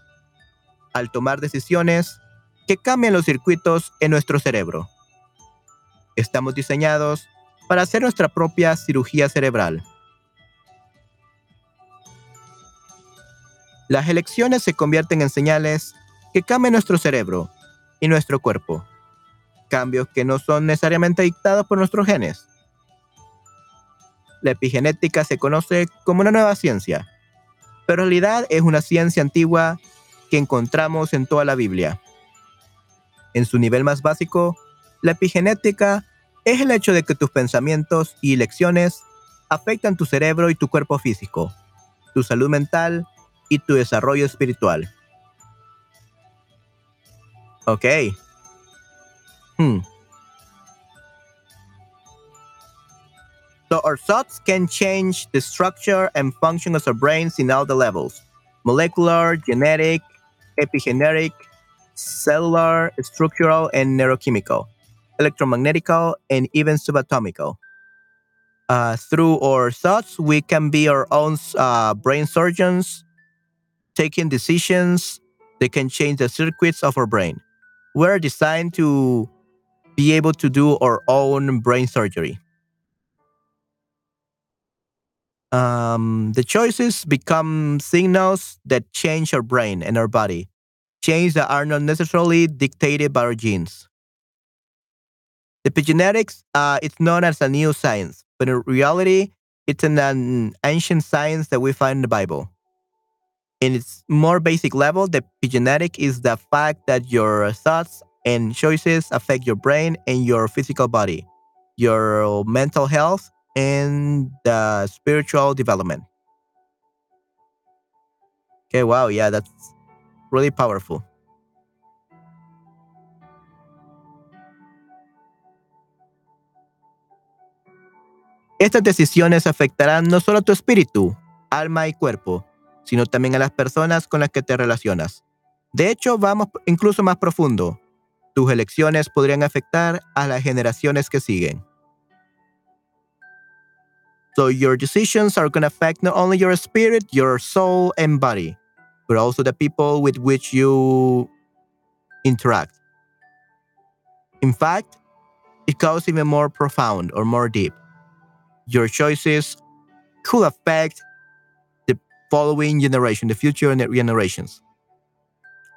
al tomar decisiones que cambian los circuitos en nuestro cerebro. Estamos diseñados para hacer nuestra propia cirugía cerebral. Las elecciones se convierten en señales que cambian nuestro cerebro y nuestro cuerpo. Cambios que no son necesariamente dictados por nuestros genes. La epigenética se conoce como una nueva ciencia, pero en realidad es una ciencia antigua que encontramos en toda la Biblia. En su nivel más básico, la epigenética es el hecho de que tus pensamientos y elecciones afectan tu cerebro y tu cuerpo físico, tu salud mental y tu desarrollo espiritual. Okay. Hmm. So our thoughts can change the structure and function of our brains in all the levels molecular, genetic, epigenetic, cellular, structural, and neurochemical, electromagnetical, and even subatomical. Uh, through our thoughts, we can be our own uh, brain surgeons, taking decisions. that can change the circuits of our brain we're designed to be able to do our own brain surgery. Um, the choices become signals that change our brain and our body, change that are not necessarily dictated by our genes. Epigenetics, uh, it's known as a new science, but in reality, it's an, an ancient science that we find in the Bible in its more basic level, the epigenetic is the fact that your thoughts and choices affect your brain and your physical body, your mental health, and the spiritual development. Okay, wow, yeah, that's really powerful. Estas decisiones afectarán no solo a tu espíritu, alma y cuerpo, sino también a las personas con las que te relacionas. De hecho, vamos incluso más profundo. Tus elecciones podrían afectar a las generaciones que siguen. So your decisions are going to affect not only your spirit, your soul and body, but also the people with which you interact. In fact, it goes even more profound or more deep. Your choices could affect the following generation, the future generations.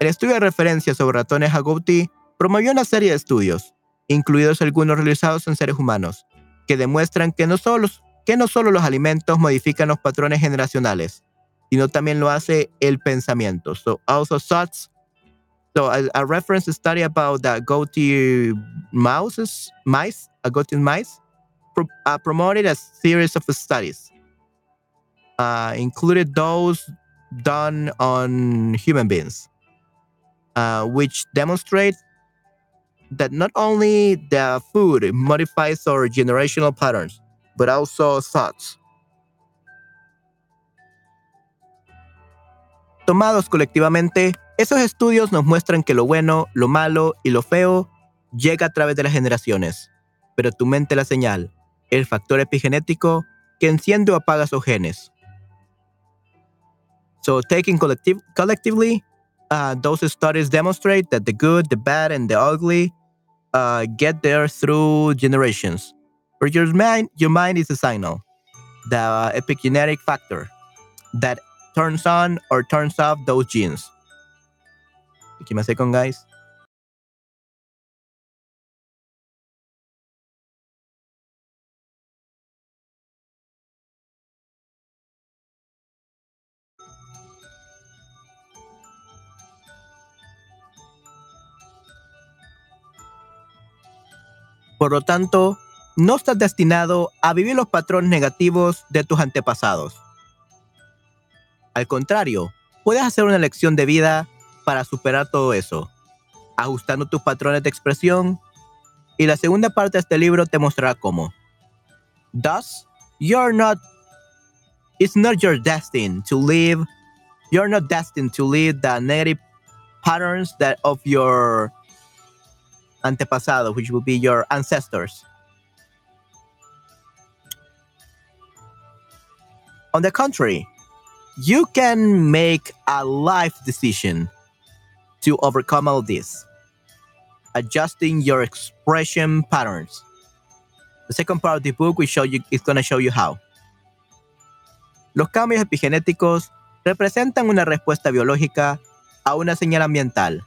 El estudio de referencia sobre ratones agouti promovió una serie de estudios, incluidos algunos realizados en seres humanos, que demuestran que no solo que no solo los alimentos modifican los patrones generacionales, sino también lo hace el pensamiento. So also thoughts. So a, a reference study about the goatee mouses, mice, a goatee mice, pro, uh, promoted a series of studies, uh, included those done on human beings, uh, which demonstrate that not only the food modifies our generational patterns, but also thoughts. Tomados colectivamente, esos estudios nos muestran que lo bueno, lo malo y lo feo llega a través de las generaciones, pero tu mente la señal, el factor epigenético que enciende o apaga sus genes. So, collective, collectively, uh, those studies demonstrate that the good, the bad, and the ugly uh, get there through generations. For your mind, your mind is a signal, the epigenetic factor that turns on or turns off those genes. Give me a second, guys. Por lo tanto, no estás destinado a vivir los patrones negativos de tus antepasados. Al contrario, puedes hacer una elección de vida para superar todo eso, ajustando tus patrones de expresión, y la segunda parte de este libro te mostrará cómo. Thus, you're not it's not your destiny to live you're not destined to live the negative patterns that of your antepasado, which will be your ancestors. On the contrary, you can make a life decision to overcome all this, adjusting your expression patterns. The second part of the book will show you is going to show you how. Los cambios epigenéticos representan una respuesta biológica a una señal ambiental.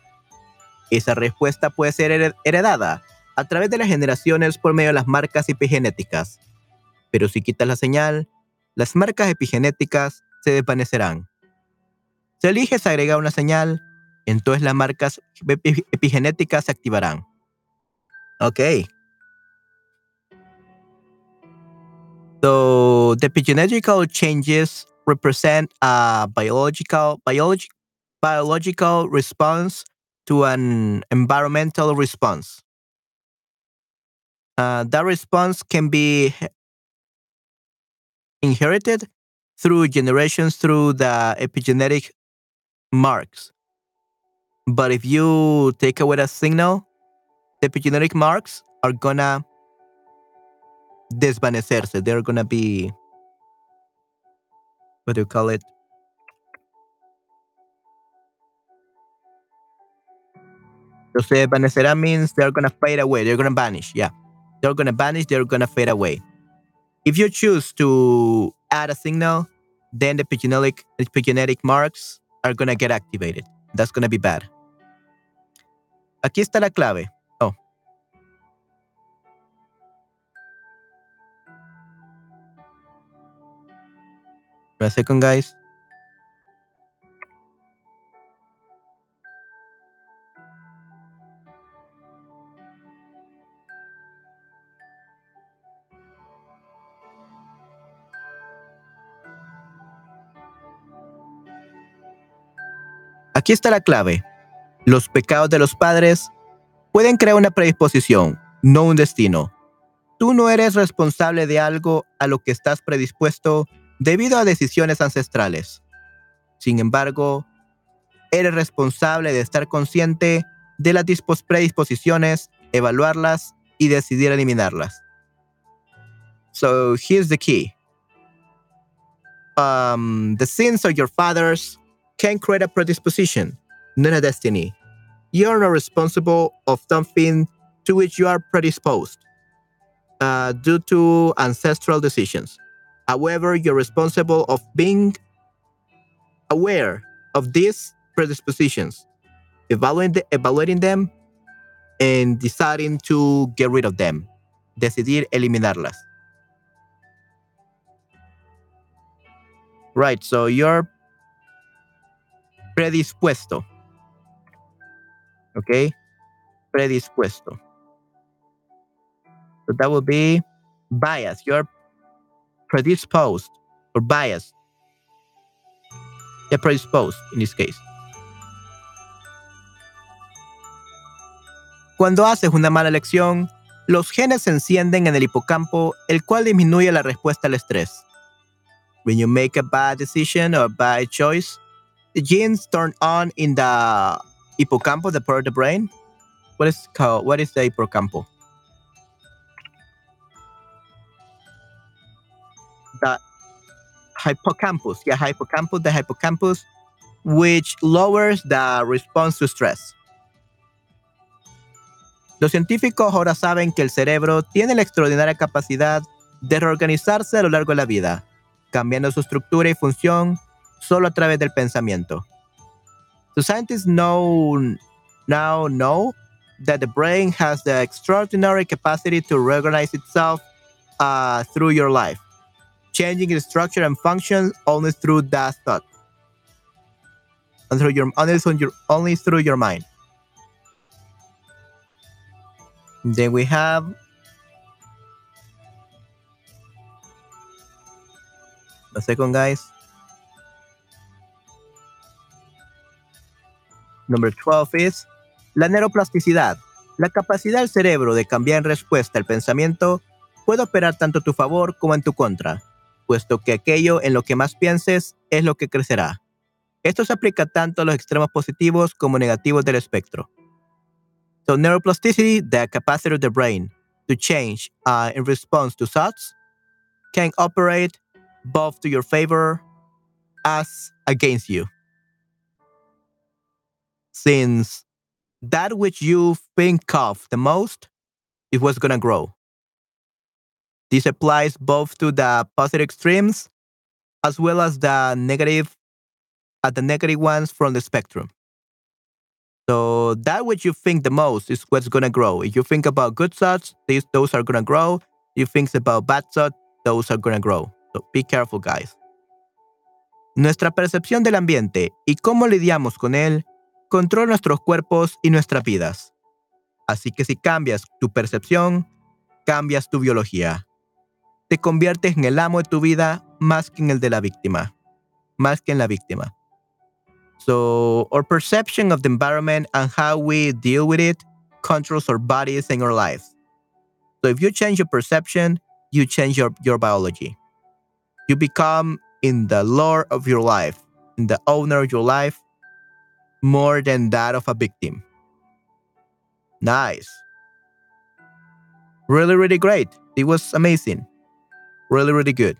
Esa respuesta puede ser heredada a través de las generaciones por medio de las marcas epigenéticas. Pero si quitas la señal, las marcas epigenéticas se desvanecerán. Si eliges agregar una señal, entonces las marcas epigenéticas se activarán. Ok. So the epigenetical changes represent a biological biological response to an environmental response. Uh, that response can be inherited through generations through the epigenetic marks. But if you take away that signal, the epigenetic marks are gonna desvanecerse. They're gonna be what do you call it? So desvanecerá means they're gonna fade away. They're gonna vanish. Yeah, they're gonna vanish. They're gonna fade away. If you choose to add a signal, then the epigenetic, epigenetic marks are going to get activated. That's going to be bad. Aquí está la clave. Oh. Guys. Aquí está la clave. Los pecados de los padres pueden crear una predisposición, no un destino. tú no eres responsable de algo a lo que estás predispuesto debido a decisiones ancestrales. Sin embargo, eres responsable de estar consciente de las predisposiciones, evaluarlas y decidir eliminarlas. So here's the key. Um, the sins of your fathers can create a predisposition, not a destiny. You are not responsible of something to which you are predisposed uh, due to ancestral decisions. However, you're responsible of being aware of these predispositions, evaluating, the, evaluating them, and deciding to get rid of them. Decidir eliminarlas. Right, so you're predispuesto. Okay? Predispuesto. So that would be bias. You're predisposed or biased. Yeah, predisposed in this case. Cuando haces una mala elección, los genes se encienden en el hipocampo, el cual disminuye la respuesta al estrés. When you make a bad decision or a bad choice, genes turn on in the hippocampus, the part of the brain. What is called? What is the hippocampus? The hippocampus, yeah, hippocampus, the hippocampus, which lowers the response to stress. Los científicos ahora saben que el cerebro tiene la extraordinaria capacidad de reorganizarse a lo largo de la vida cambiando su estructura y función solo a través del pensamiento. So scientists know now know that the brain has the extraordinary capacity to reorganize itself uh, through your life, changing its structure and function only through that thought, and through your only through your only through your mind. Then we have A second, guys. Number 12 is la neuroplasticidad. La capacidad del cerebro de cambiar en respuesta al pensamiento puede operar tanto a tu favor como en tu contra, puesto que aquello en lo que más pienses es lo que crecerá. Esto se aplica tanto a los extremos positivos como negativos del espectro. So neuroplasticity, the capacity of the brain to change uh, in response to thoughts, can operate both to your favor as against you. Since that which you think of the most is what's going to grow. This applies both to the positive extremes as well as the negative at uh, the negative ones from the spectrum. So that which you think the most is what's going to grow. If you think about good thoughts, these, those are going to grow. If you think about bad thoughts, those are going to grow. So be careful, guys. Nuestra percepción del ambiente y cómo lidiamos con él controla nuestros cuerpos y nuestras vidas. Así que si cambias tu percepción, cambias tu biología. Te conviertes en el amo de tu vida más que en el de la víctima. Más que en la víctima. So, our perception of the environment and how we deal with it controls our bodies and our lives. So, if you change your perception, you change your, your biology. You become in the lord of your life, in the owner of your life, more than that of a victim. Nice. Really, really great. It was amazing. Really, really good.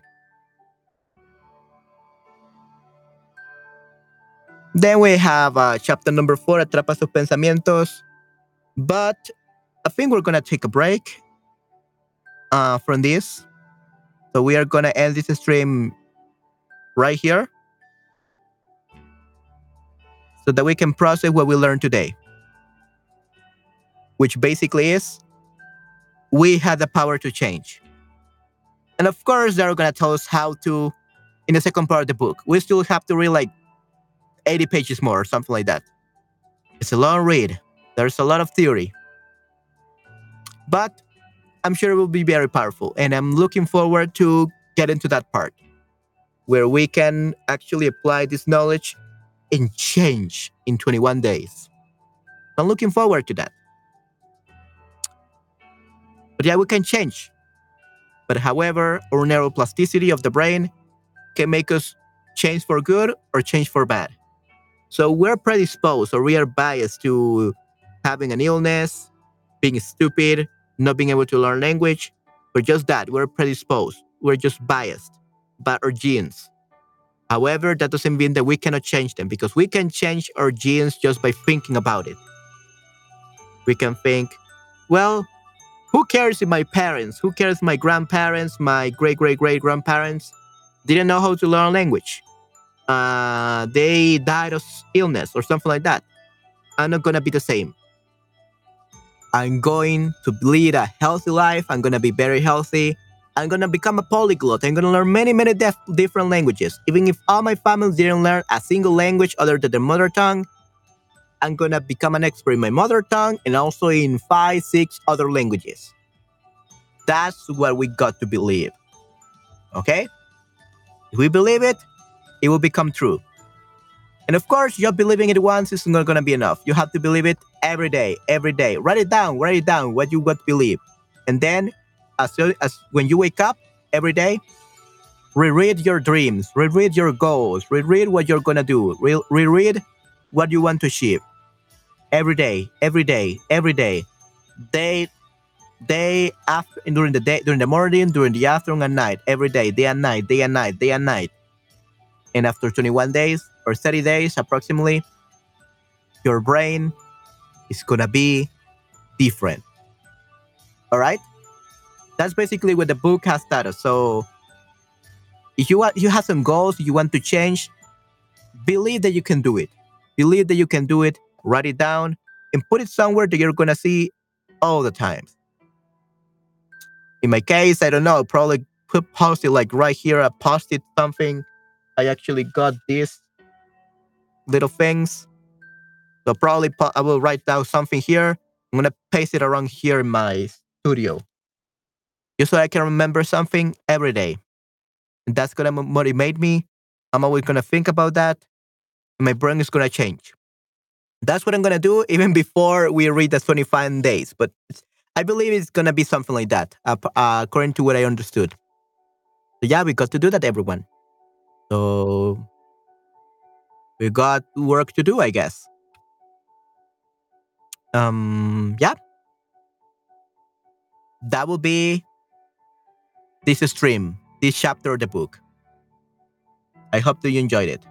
Then we have uh, chapter number four, Atrapa sus pensamientos. But I think we're going to take a break uh, from this so we are going to end this stream right here so that we can process what we learned today. Which basically is we have the power to change. And of course, they're going to tell us how to in the second part of the book. We still have to read like 80 pages more or something like that. It's a long read. There's a lot of theory. But I'm sure it will be very powerful. And I'm looking forward to get into that part where we can actually apply this knowledge and change in 21 days. I'm looking forward to that. But yeah, we can change. But however, our neuroplasticity of the brain can make us change for good or change for bad. So we're predisposed or we are biased to having an illness, being stupid, not being able to learn language, or just that. We're predisposed. We're just biased by our genes. However, that doesn't mean that we cannot change them because we can change our genes just by thinking about it. We can think, well, who cares if my parents, who cares if my grandparents, my great great great grandparents didn't know how to learn language? Uh, they died of illness or something like that. I'm not gonna be the same. I'm going to lead a healthy life. I'm gonna be very healthy. I'm gonna become a polyglot. I'm gonna learn many, many def- different languages. Even if all my family didn't learn a single language other than their mother tongue, I'm gonna become an expert in my mother tongue and also in five, six other languages. That's what we got to believe. Okay? If we believe it, it will become true. And of course, just believing it once is not gonna be enough. You have to believe it every day, every day. Write it down, write it down what you want to believe. And then as, as when you wake up every day, reread your dreams, reread your goals, reread what you're gonna do, re- reread what you want to achieve. Every day, every day, every day. Day day after during the day during the morning, during the afternoon and night, every day, day and night, day and night, day and night. And after 21 days or 30 days approximately, your brain is gonna be different. All right? That's basically what the book has started. So if you want you have some goals you want to change, believe that you can do it. Believe that you can do it, write it down, and put it somewhere that you're gonna see all the time. In my case, I don't know, probably put post it like right here. I posted something. I actually got these little things. So probably po- I will write down something here. I'm gonna paste it around here in my studio, just so I can remember something every day. And that's gonna motivate me. I'm always gonna think about that. My brain is gonna change. That's what I'm gonna do even (laughs) before we read the 25 days. But I believe it's gonna be something like that, uh, uh, according to what I understood. So yeah, we got to do that, everyone. So we got work to do, I guess. Um, yeah, that will be this stream, this chapter of the book. I hope that you enjoyed it.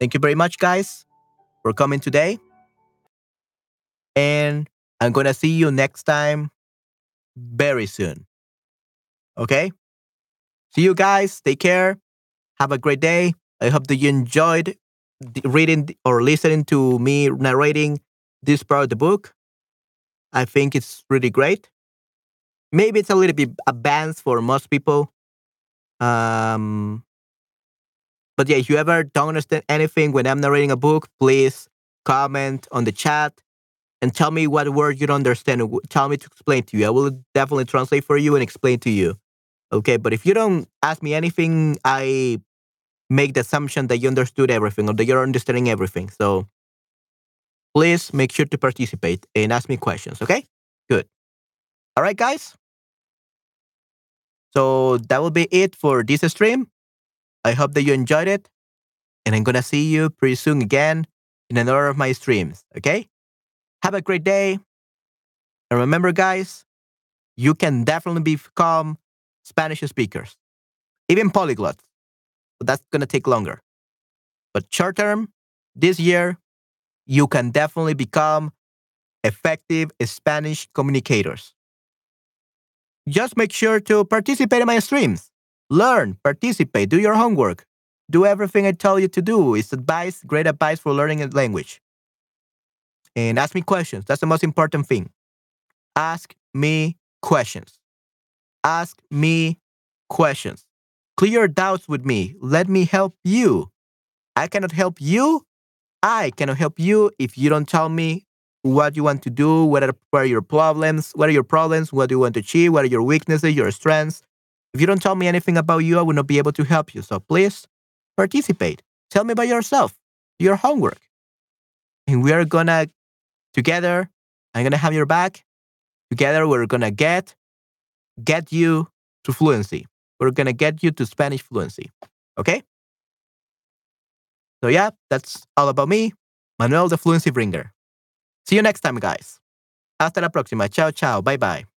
Thank you very much, guys, for coming today. And I'm going to see you next time very soon. Okay? See you guys. Take care. Have a great day. I hope that you enjoyed reading or listening to me narrating this part of the book. I think it's really great. Maybe it's a little bit advanced for most people. Um, but yeah, if you ever don't understand anything when I'm narrating a book, please comment on the chat and tell me what word you don't understand. and Tell me to explain to you. I will definitely translate for you and explain to you. Okay, but if you don't ask me anything, I make the assumption that you understood everything or that you're understanding everything. So please make sure to participate and ask me questions. Okay, good. All right, guys. So that will be it for this stream. I hope that you enjoyed it. And I'm going to see you pretty soon again in another of my streams. Okay? Have a great day. And remember, guys, you can definitely become Spanish speakers, even polyglots. But that's going to take longer. But short term, this year, you can definitely become effective Spanish communicators. Just make sure to participate in my streams. Learn, participate, do your homework. Do everything I tell you to do. It's advice, great advice for learning a language. And ask me questions. That's the most important thing. Ask me questions. Ask me questions. Clear doubts with me. Let me help you. I cannot help you. I cannot help you if you don't tell me what you want to do, what are, what are your problems, what are your problems, what do you want to achieve, what are your weaknesses, your strengths. If you don't tell me anything about you, I will not be able to help you. So please participate. Tell me about yourself, your homework. And we are gonna together, I'm gonna have your back. Together, we're gonna get get you to fluency. We're to get you to Spanish fluency. Okay? So, yeah, that's all about me, Manuel the Fluency Bringer. See you next time, guys. Hasta la próxima. Chao, chao. Bye, bye.